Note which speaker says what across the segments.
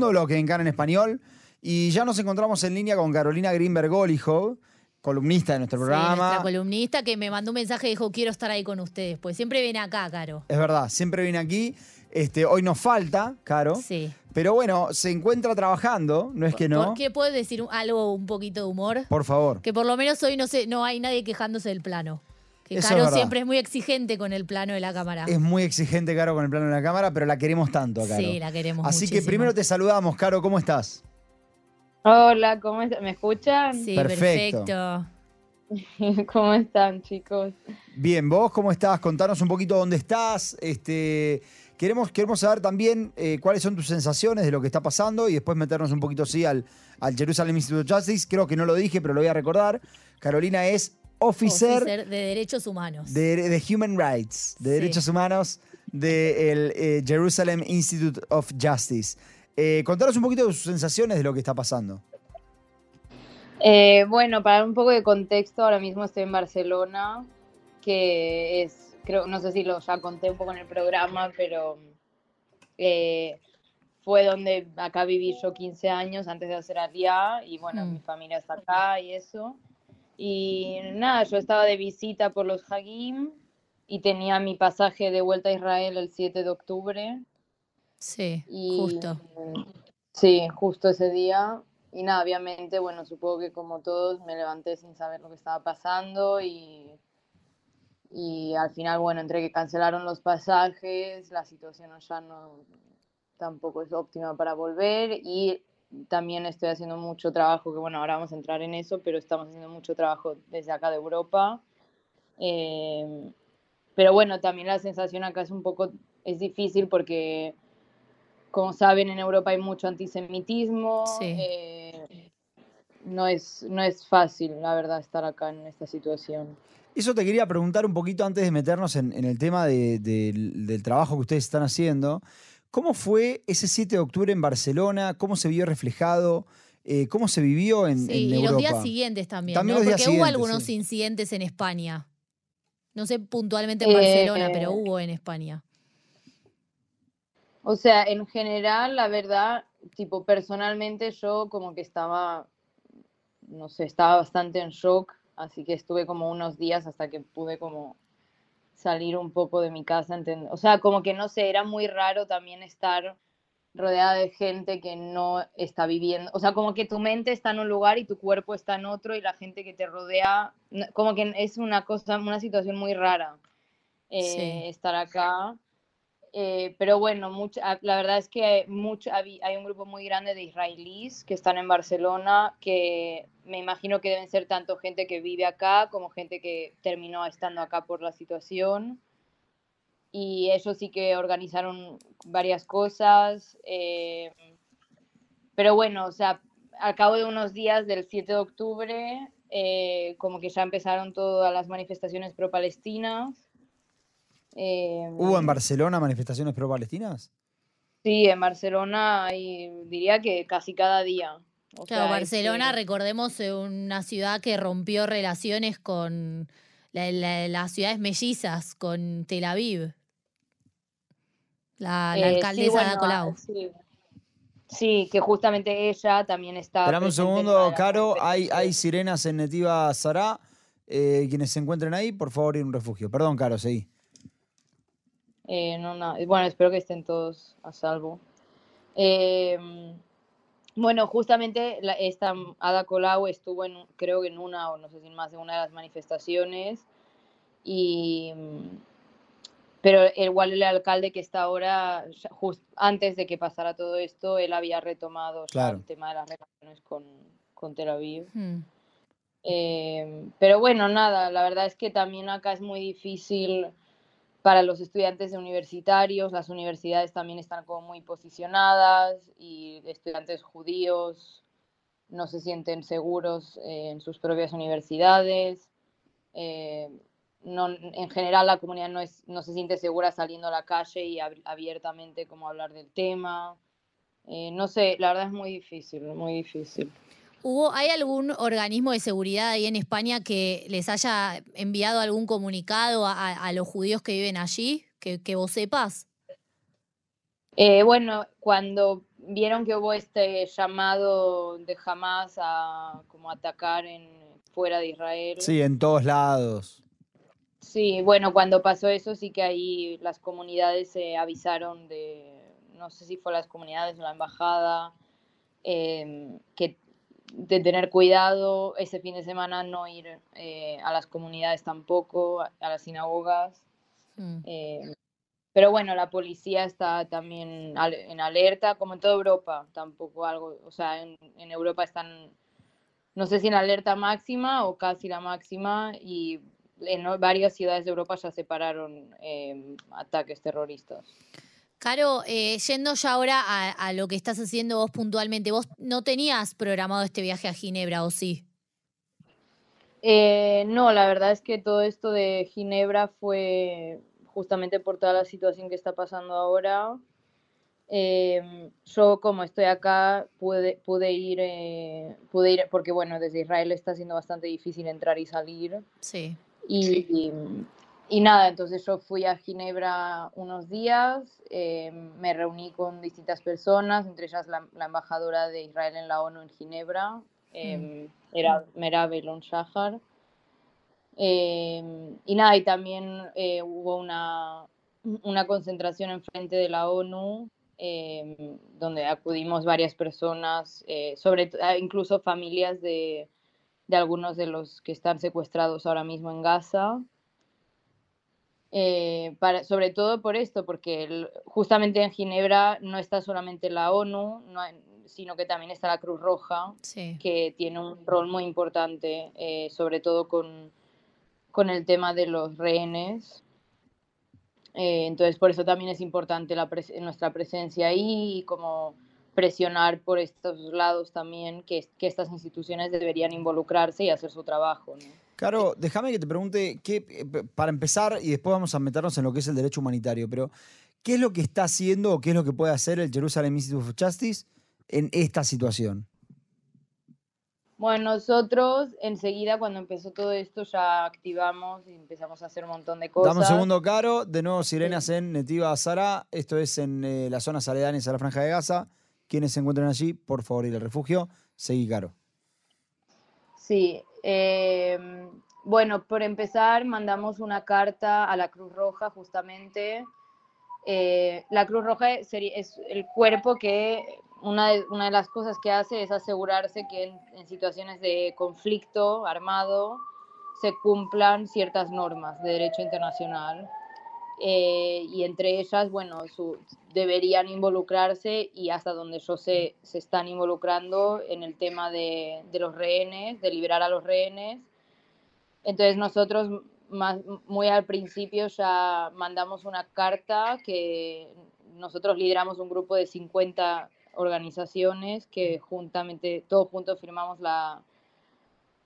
Speaker 1: segundo bloque en Cara en Español. Y ya nos encontramos en línea con Carolina Greenberg Olijo, columnista de nuestro
Speaker 2: Sí,
Speaker 1: programa.
Speaker 2: nuestra columnista que me mandó un mensaje y dijo, quiero estar ahí con ustedes. Pues siempre viene acá, Caro.
Speaker 1: Es verdad, siempre viene aquí. Este, hoy nos falta, Caro.
Speaker 2: Sí.
Speaker 1: Pero bueno, se encuentra trabajando, no es que no.
Speaker 2: ¿Por qué puedo decir algo, un poquito de humor?
Speaker 1: Por favor.
Speaker 2: Que por lo menos hoy no sé, no hay nadie quejándose del plano. Que
Speaker 1: Eso es
Speaker 2: Caro siempre es muy exigente con el plano de la cámara.
Speaker 1: Es muy exigente, Caro, con el plano de la cámara, pero la queremos tanto, Caro.
Speaker 2: Sí, la queremos
Speaker 1: Así que primero te saludamos, Caro, ¿cómo estás?
Speaker 3: Hola, ¿cómo están? ¿Me escuchan?
Speaker 2: Sí,
Speaker 1: Perfecto.
Speaker 2: perfecto.
Speaker 3: ¿Cómo están, chicos?
Speaker 1: Bien, vos cómo estás? Contanos un poquito dónde estás. Este, queremos, queremos saber también eh, cuáles son tus sensaciones de lo que está pasando y después meternos un poquito sí al, al Jerusalem Institute of Justice. Creo que no lo dije, pero lo voy a recordar. Carolina es officer,
Speaker 2: Officer de Derechos Humanos.
Speaker 1: de, de Human Rights, de
Speaker 2: Sí.
Speaker 1: Derechos Humanos del eh, Jerusalem Institute of Justice. Eh, contanos un poquito de sus sensaciones de lo que está pasando.
Speaker 3: Eh, bueno, para dar un poco de contexto, ahora mismo estoy en Barcelona, que es, creo, no sé si lo ya conté un poco en el programa, pero eh, fue donde acá viví yo 15 años antes de hacer Aliá, y bueno,
Speaker 2: Mm.
Speaker 3: mi familia está acá y eso. Y nada, yo estaba de visita por los Hagim y tenía mi pasaje de vuelta a Israel el 7 de octubre.
Speaker 2: Sí,
Speaker 3: Y,
Speaker 2: justo.
Speaker 3: Sí, justo ese día. Y nada, obviamente, bueno, supongo que como todos me levanté sin saber lo que estaba pasando y, y al final, bueno, entre que cancelaron los pasajes, la situación ya no tampoco es óptima para volver y también estoy haciendo mucho trabajo, que bueno, ahora vamos a entrar en eso, pero estamos haciendo mucho trabajo desde acá de Europa. Eh, pero bueno, también la sensación acá es un poco, es difícil porque como saben, en Europa hay mucho antisemitismo.
Speaker 2: Sí.
Speaker 3: eh, no, es, no es fácil, la verdad, estar acá en esta situación.
Speaker 1: Eso te quería preguntar un poquito antes de meternos en, en el tema de- del- del trabajo que ustedes están haciendo. ¿Cómo fue ese 7 de octubre en Barcelona? ¿Cómo se vio reflejado? Eh, ¿Cómo se vivió en,
Speaker 2: Sí,
Speaker 1: en
Speaker 2: y
Speaker 1: Europa?
Speaker 2: los días siguientes también,
Speaker 1: También
Speaker 2: ¿no? Porque hubo algunos
Speaker 1: sí.
Speaker 2: incidentes en España. No sé puntualmente en
Speaker 3: Eh,
Speaker 2: Barcelona, pero hubo en España.
Speaker 3: O sea, en general, la verdad, tipo, personalmente yo como que estaba, no sé, estaba bastante en shock, así que estuve como unos días hasta que pude como salir un poco de mi casa, enten- o sea, como que no sé, era muy raro también estar rodeada de gente que no está viviendo, o sea, como que tu mente está en un lugar y tu cuerpo está en otro y la gente que te rodea, como que es una cosa, una situación muy rara eh,
Speaker 2: Sí.
Speaker 3: estar acá. Eh, pero bueno, mucha- ah, la verdad es que mucho, hay un grupo muy grande de israelíes que están en Barcelona, que me imagino que deben ser tanto gente que vive acá como gente que terminó estando acá por la situación. Y ellos sí que organizaron varias cosas. eh, pero bueno, o sea, al cabo de unos días del 7 de octubre, eh, como que ya empezaron todas las manifestaciones pro-palestinas. Eh,
Speaker 1: ¿Hubo en Barcelona manifestaciones pro-palestinas?
Speaker 3: Sí, en Barcelona hay, diría que casi cada día. O
Speaker 2: Claro,
Speaker 3: sea,
Speaker 2: Barcelona,
Speaker 3: este,
Speaker 2: recordemos, es una ciudad que rompió relaciones con la- la- las ciudades mellizas, con Tel Aviv. La, la
Speaker 3: eh, sí,
Speaker 2: alcaldesa
Speaker 3: bueno,
Speaker 2: Ada Colau.
Speaker 3: Sí. Sí, que justamente ella también está.
Speaker 1: Esperame un segundo,
Speaker 3: de
Speaker 1: Caro. Hay, sirenas en Netiva Sará. Eh, quienes se encuentren ahí, por favor, ir a un refugio. Perdón, Caro, seguí.
Speaker 3: Eh, no, no, Bueno, espero que estén todos a salvo. Eh, bueno, justamente la- esta Ada Colau estuvo en, creo que en una o no sé si en más de una de las manifestaciones y pero igual el alcalde que está ahora, antes de que pasara todo esto, él había retomado
Speaker 1: Claro.
Speaker 3: el tema de las relaciones con, con Tel Aviv.
Speaker 2: Hmm.
Speaker 3: Eh, pero bueno, nada, la verdad es que también acá es muy difícil para los estudiantes universitarios, las universidades también están como muy posicionadas y estudiantes judíos no se sienten seguros eh, en sus propias universidades. Eh, no, en general la comunidad no, es, no se siente segura saliendo a la calle y ab- abiertamente como hablar del tema. Eh, no sé, la verdad es muy difícil, muy difícil.
Speaker 2: ¿Hubo, ¿Hay algún organismo de seguridad ahí en España que les haya enviado algún comunicado a, a- a los judíos que viven allí? Que, que vos sepas.
Speaker 3: Eh, bueno, cuando vieron que hubo este llamado de Hamas a como atacar en, fuera de Israel.
Speaker 1: Sí, en todos lados.
Speaker 3: Sí, bueno, cuando pasó eso sí que ahí las comunidades se avisaron de, no sé si fue las comunidades o la embajada, em, que de tener cuidado ese fin de semana, no ir eh, a las comunidades tampoco, a, las sinagogas.
Speaker 2: Mm.
Speaker 3: em, pero bueno, la policía está también al- en alerta, como en toda Europa, tampoco algo, o sea, en, en Europa están, no sé si en alerta máxima o casi la máxima, y en varias ciudades de Europa ya se pararon em, ataques terroristas.
Speaker 2: Caro, eh, yendo ya ahora a, a lo que estás haciendo vos puntualmente, vos no tenías programado este viaje a Ginebra, ¿o sí?
Speaker 3: Eh, no, la verdad es que todo esto de Ginebra fue justamente por toda la situación que está pasando ahora. Em, yo como estoy acá pude, pude ir, eh, pude ir, porque bueno, desde Israel está siendo bastante difícil entrar y salir.
Speaker 2: Sí.
Speaker 3: Y, y, y nada, entonces yo fui a Ginebra unos días, eh, me reuní con distintas personas, entre ellas la, la embajadora de Israel en la ONU en Ginebra, eh, era Merab Elon Shahar. Eh, y nada, y también eh, hubo una, una concentración enfrente de la ONU, donde acudimos varias personas, sobre ah, incluso familias de, de algunos de los que están secuestrados ahora mismo en Gaza. Eh, para, sobre todo por esto, porque el- justamente en Ginebra no está solamente la ONU, no sino que también está la Cruz Roja,
Speaker 2: Sí.
Speaker 3: que tiene un rol muy importante, eh, sobre todo con, con el tema de los rehenes. Eh, entonces, por eso también es importante la pres- nuestra presencia ahí y como presionar por estos lados también que, que estas instituciones deberían involucrarse y hacer su trabajo. ¿no?
Speaker 1: Caro, déjame que te pregunte, qué, eh, para empezar, y después vamos a meternos en lo que es el derecho humanitario, pero ¿qué es lo que está haciendo o qué es lo que puede hacer el Jerusalem Institute of Justice en esta situación?
Speaker 3: Bueno, nosotros enseguida cuando empezó todo esto ya activamos y empezamos a hacer un montón de cosas.
Speaker 1: Dame un segundo, Caro. De nuevo, sirenas en Netiva Sara. Esto es en eh, las zonas aledañas a la Franja de Gaza. Quienes se encuentren allí, por favor, ir al refugio. Seguí, Caro.
Speaker 3: Sí, eh, bueno, por empezar, mandamos una carta a la Cruz Roja justamente. Eh, la Cruz Roja es el cuerpo que una de, las cosas que hace es asegurarse que en situaciones de conflicto armado se cumplan ciertas normas de derecho internacional. Eh, y entre ellas, bueno, su- deberían involucrarse y hasta donde yo sé, se están involucrando en el tema de, de los rehenes, de liberar a los rehenes. Entonces nosotros más, muy al principio ya mandamos una carta que nosotros lideramos un grupo de 50 organizaciones que juntamente, todos juntos firmamos la,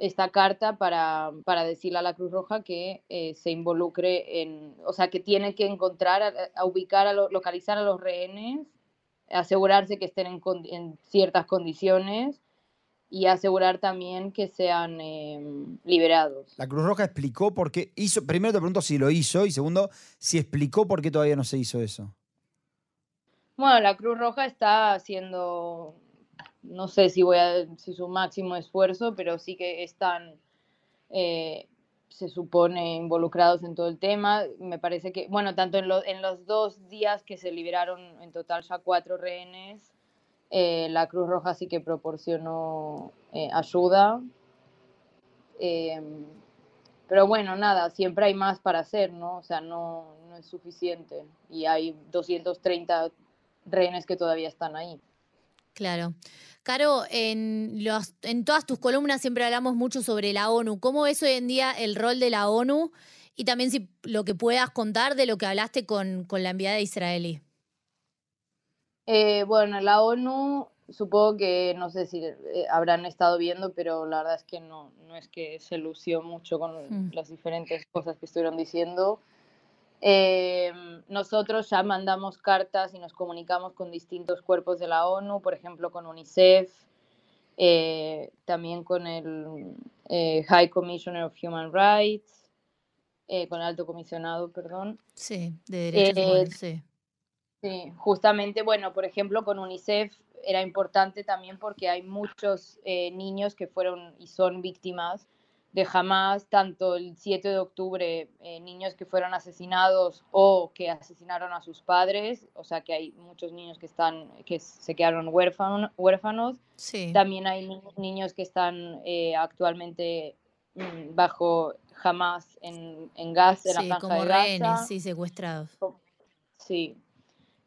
Speaker 3: esta carta para, para decirle a la Cruz Roja que eh, se involucre en, o sea, que tiene que encontrar, a, a ubicar, a lo- localizar a los rehenes, asegurarse que estén en, ciertas condiciones y asegurar también que sean eh, liberados.
Speaker 1: La Cruz Roja explicó por qué hizo. Primero te pregunto si lo hizo y segundo, si explicó por qué todavía no se hizo eso.
Speaker 3: Bueno, la Cruz Roja está haciendo, no sé si voy a si su máximo esfuerzo, pero sí que están, eh, se supone, involucrados en todo el tema. Me parece que, bueno, tanto en, en los dos días que se liberaron en total ya cuatro rehenes, eh, la Cruz Roja sí que proporcionó eh, ayuda. Em, pero bueno, nada, siempre hay más para hacer, ¿no? O sea, no, no es suficiente. Y hay 230 rehenes que todavía están ahí.
Speaker 2: Claro. Caro, en, los, en todas tus columnas siempre hablamos mucho sobre la ONU. ¿Cómo es hoy en día el rol de la ONU? Y también si lo que puedas contar de lo que hablaste con, con la enviada israelí.
Speaker 3: Eh, bueno, la ONU, supongo que, no sé si eh, habrán estado viendo, pero la verdad es que no, no es que se lució mucho con
Speaker 2: Mm.
Speaker 3: las diferentes cosas que estuvieron diciendo. Eh, nosotros ya mandamos cartas y nos comunicamos con distintos cuerpos de la ONU, por ejemplo, con UNICEF, eh, también con el eh, High Commissioner of Human Rights, eh, con el Alto Comisionado, perdón.
Speaker 2: Sí, de derechos
Speaker 3: Eh,
Speaker 2: humanos, sí.
Speaker 3: Sí, justamente, bueno, por ejemplo, con UNICEF era importante también porque hay muchos eh, niños que fueron y son víctimas de Hamas, tanto el 7 de octubre, eh, niños que fueron asesinados o que asesinaron a sus padres, o sea que hay muchos niños que, están, que se quedaron huérfanos. También hay niños que están eh, actualmente mm, bajo Hamas en, en Gaza, en la franja
Speaker 2: como
Speaker 3: de
Speaker 2: rehenes, sí, secuestrados.
Speaker 3: Sí,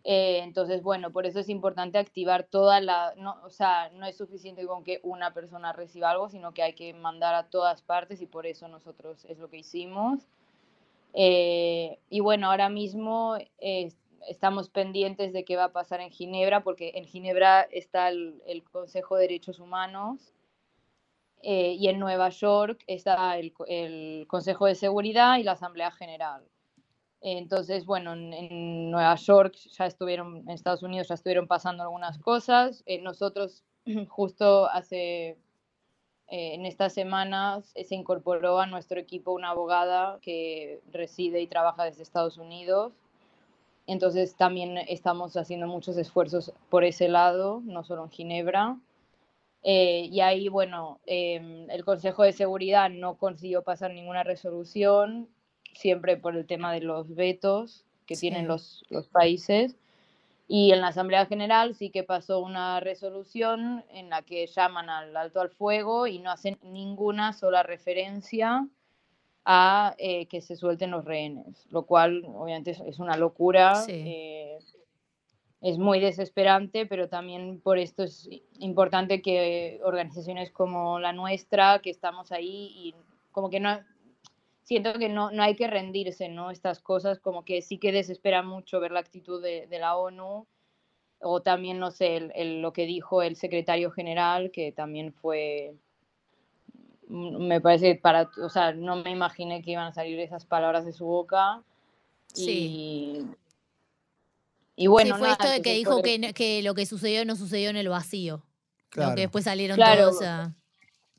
Speaker 3: eh, entonces, bueno, por eso es importante activar toda la, no, o sea, no es suficiente con que una persona reciba algo, sino que hay que mandar a todas partes y por eso nosotros es lo que hicimos. Eh, y bueno, ahora mismo estamos pendientes de qué va a pasar en Ginebra, porque en Ginebra está el, Consejo de Derechos Humanos eh, y en Nueva York está el, el Consejo de Seguridad y la Asamblea General. Entonces, bueno, en, Nueva York ya estuvieron, en Estados Unidos ya estuvieron pasando algunas cosas. Eh, nosotros justo hace, eh, en estas semanas, eh, se incorporó a nuestro equipo una abogada que reside y trabaja desde Estados Unidos. Entonces también estamos haciendo muchos esfuerzos por ese lado, no solo en Ginebra. y ahí, bueno, em, el Consejo de Seguridad no consiguió pasar ninguna resolución siempre por el tema de los vetos que tienen los, los países. Y en la Asamblea General sí que pasó una resolución en la que llaman al alto al fuego y no hacen ninguna sola referencia a eh, que se suelten los rehenes, lo cual obviamente es, una locura. Eh, es muy desesperante, pero también por esto es importante que organizaciones como la nuestra, que estamos ahí y como que no, siento que no, no hay que rendirse, ¿no? Estas cosas como que sí que desespera mucho ver la actitud de, de la ONU o también, no sé, el, lo que dijo el secretario general, que también fue, mm, me parece, para, o sea, no me imaginé que iban a salir esas palabras de su boca. Sí. Y, bueno,
Speaker 2: sí, fue esto de que dijo que, que, lo que sucedió no sucedió en el vacío. Claro. que después salieron todos a...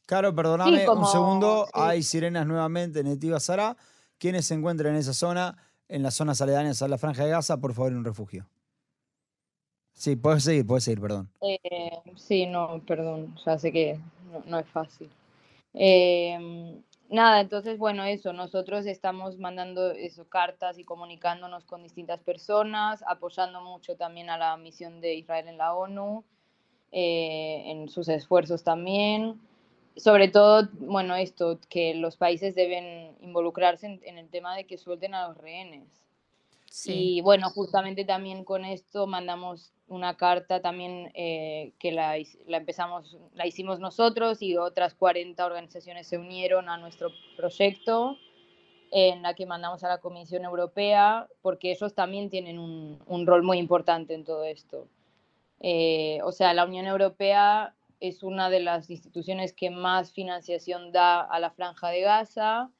Speaker 1: Caro, perdóname un segundo. Hay sirenas nuevamente en Etiva Sara. Quienes se encuentren en esa zona, en las zonas aledañas a la Franja de Gaza, por favor, en un refugio. Sí, puedes seguir, puedes seguir, perdón.
Speaker 3: Eh, sí, no, perdón, ya sé que no, es fácil. Eh, nada, entonces, bueno, eso, nosotros estamos mandando eso, cartas y comunicándonos con distintas personas, apoyando mucho también a la misión de Israel en la ONU, eh, en sus esfuerzos también sobre todo, bueno, esto, que los países deben involucrarse en, el tema de que suelten a los rehenes. Y bueno, justamente también con esto mandamos una carta también eh, que la, la, empezamos, la hicimos nosotros y otras 40 organizaciones se unieron a nuestro proyecto en la que mandamos a la Comisión Europea porque ellos también tienen un, un rol muy importante en todo esto. Eh, o sea, la Unión Europea es una de las instituciones que más financiación da a la franja de Gaza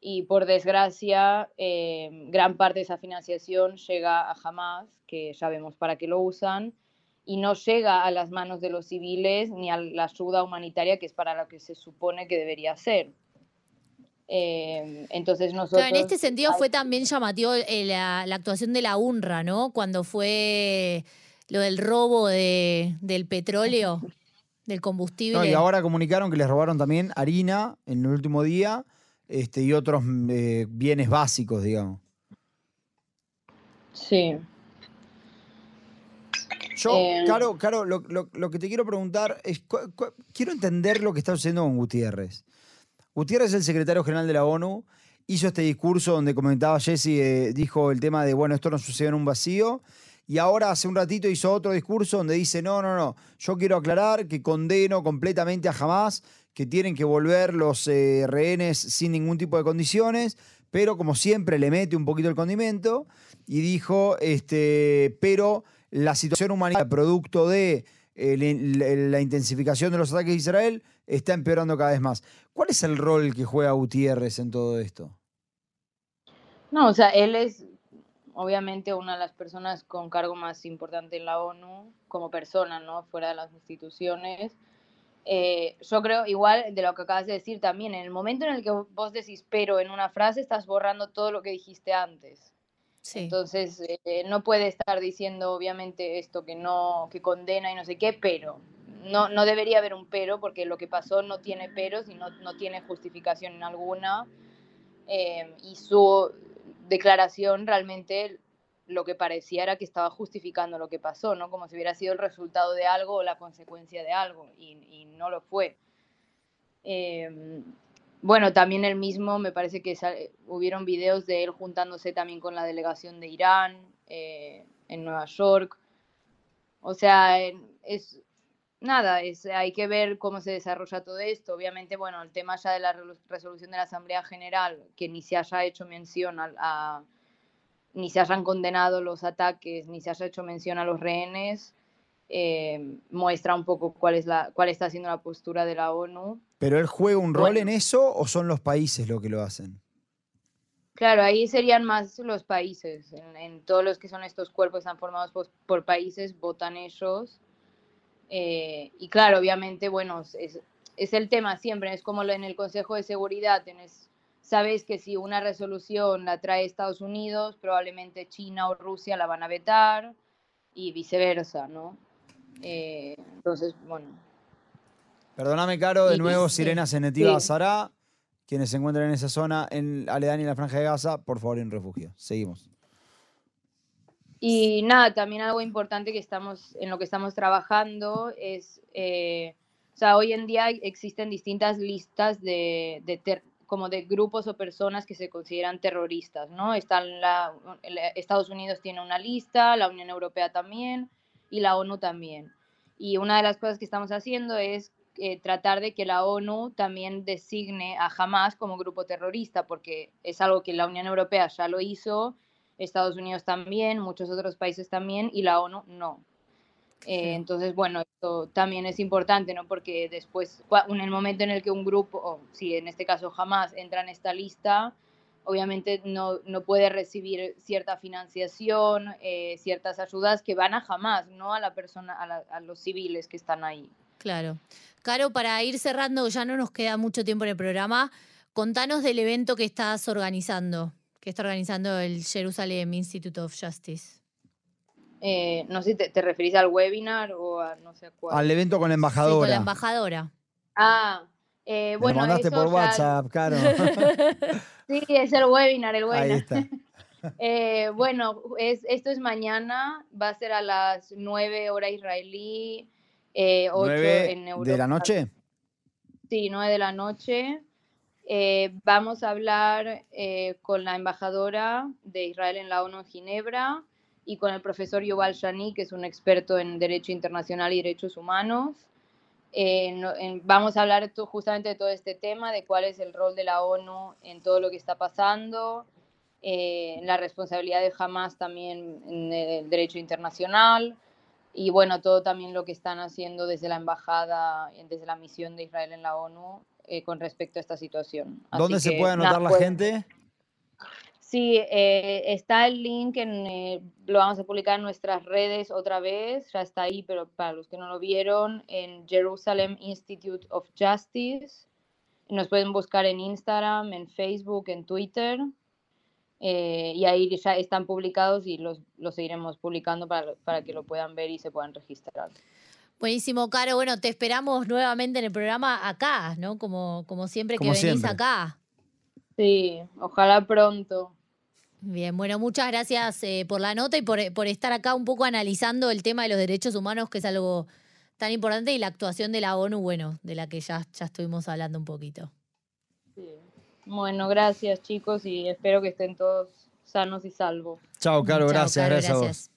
Speaker 3: y por desgracia eh, gran parte de esa financiación llega a Hamas, que ya vemos para qué lo usan, y no llega a las manos de los civiles ni a la ayuda humanitaria que es para lo que se supone que debería ser. Eh, entonces nosotros...
Speaker 2: en este sentido fue también llamativo eh, la, la, actuación de la UNRWA, ¿no? Cuando fue lo del robo de, del petróleo. del combustible.
Speaker 1: y ahora comunicaron que les robaron también harina en el último día este, y otros eh, bienes básicos, digamos.
Speaker 3: Sí.
Speaker 1: Yo, eh, Caro, Caro lo, que te quiero preguntar es, quiero entender lo que está sucediendo con Gutiérrez. Gutiérrez es el secretario general de la ONU, hizo este discurso donde comentaba Jesse, eh, dijo el tema de, bueno, esto no sucedió en un vacío, y ahora hace un ratito hizo otro discurso donde dice, no, no, no, yo quiero aclarar que condeno completamente a Hamas, que tienen que volver los eh, rehenes sin ningún tipo de condiciones, pero como siempre le mete un poquito el condimento y dijo, este, pero la situación humanitaria producto de eh, la, intensificación de los ataques de Israel está empeorando cada vez más. ¿Cuál es el rol que juega Gutiérrez en todo esto?
Speaker 3: No, o sea, él es obviamente una de las personas con cargo más importante en la ONU, como persona, ¿no? Fuera de las instituciones. Eh, yo creo, igual de lo que acabas de decir también, en el momento en el que vos decís pero en una frase, estás borrando todo lo que dijiste antes. Entonces, eh, no puede estar diciendo, obviamente, esto que no, que condena y no sé qué, pero no, no debería haber un pero, porque lo que pasó no tiene peros y no, no tiene justificación alguna. Eh, y su declaración realmente lo que parecía era que estaba justificando lo que pasó, ¿no? Como si hubiera sido el resultado de algo o la consecuencia de algo, y, no lo fue. Eh, bueno, también el mismo, me parece que hubieron videos de él juntándose también con la delegación de Irán eh, en Nueva York. O sea, es nada, es, hay que ver cómo se desarrolla todo esto. Obviamente, bueno, el tema ya de la resolución de la Asamblea General, que ni se haya hecho mención a ni se hayan condenado los ataques, ni se haya hecho mención a los rehenes, eh, muestra un poco cuál, es la, cuál está siendo la postura de la ONU.
Speaker 1: ¿Pero él juega un rol en eso o son los países los que lo hacen?
Speaker 3: Claro, ahí serían más los países. En, todos los que son estos cuerpos están formados por, países, votan ellos. Eh, y claro, obviamente, bueno, es, es, el tema siempre, es como en el Consejo de Seguridad, tienes, sabes que si una resolución la trae Estados Unidos, probablemente China o Rusia la van a vetar y viceversa, ¿no? Eh, entonces, bueno.
Speaker 1: Perdóname, Caro, de nuevo, Sirena Senetiva Sara, quienes se encuentran en esa zona, en Aledaña y la Franja de Gaza, por favor, en refugio. Seguimos.
Speaker 3: Y nada, también algo importante que estamos, en lo que estamos trabajando es, eh, o sea, hoy en día existen distintas listas de, de como de grupos o personas que se consideran terroristas, ¿no? Están la, Estados Unidos tiene una lista, la Unión Europea también, y la ONU también. Y una de las cosas que estamos haciendo es eh, tratar de que la ONU también designe a Hamas como grupo terrorista, porque es algo que la Unión Europea ya lo hizo, Estados Unidos también, muchos otros países también, y la ONU no. Eh, entonces, bueno, esto también es importante, ¿no? Porque después, en el momento en el que un grupo, o si en este caso Hamas entra en esta lista, obviamente no, no puede recibir cierta financiación, eh, ciertas ayudas que van a jamás, no a la persona, a, los civiles que están ahí.
Speaker 2: Claro. Caro, para ir cerrando, ya no nos queda mucho tiempo en el programa, contanos del evento que estás organizando, que está organizando el Jerusalem Institute of Justice.
Speaker 3: Eh, no sé si te, referís al webinar o a no sé cuál.
Speaker 1: Al evento con la embajadora. Sí,
Speaker 2: con la embajadora.
Speaker 3: Ah, eh, bueno.
Speaker 1: lo mandaste por WhatsApp, Caro.
Speaker 3: Sí, es el webinar, el webinar. Ahí está. Eh, bueno, es, esto es mañana, va a ser a las 9 hora israelí, eh, 8 en Europa.
Speaker 1: ¿De la noche?
Speaker 3: Sí, 9 de la noche. Eh, vamos a hablar eh, con la embajadora de Israel en la ONU en Ginebra y con el profesor Yuval Shani, que es un experto en Derecho Internacional y Derechos Humanos. Eh, vamos a hablar justamente de todo este tema, de cuál es el rol de la ONU en todo lo que está pasando, eh, la responsabilidad de Hamas también en el derecho internacional y bueno, todo también lo que están haciendo desde la embajada, desde la misión de Israel en la ONU eh, con respecto a esta situación.
Speaker 1: ¿Dónde se puede anotar la gente?
Speaker 3: Sí, eh, está el link, en, eh, lo vamos a publicar en nuestras redes otra vez, ya está ahí, pero para los que no lo vieron, en Jerusalem Institute of Justice. Nos pueden buscar en Instagram, en Facebook, en Twitter. Eh, y ahí ya están publicados y los, los seguiremos publicando para, para, que lo puedan ver y se puedan registrar.
Speaker 2: Buenísimo, Caro. Bueno, te esperamos nuevamente en el programa acá, ¿no? Como, como siempre que venís acá.
Speaker 3: Sí, ojalá pronto.
Speaker 2: Bien, bueno, muchas gracias eh, por la nota y por, estar acá un poco analizando el tema de los derechos humanos, que es algo tan importante, y la actuación de la ONU, bueno, de la que ya, ya estuvimos hablando un poquito.
Speaker 3: Bueno, gracias chicos y espero que estén todos sanos y salvos.
Speaker 1: Chao, Caro, gracias, gracias.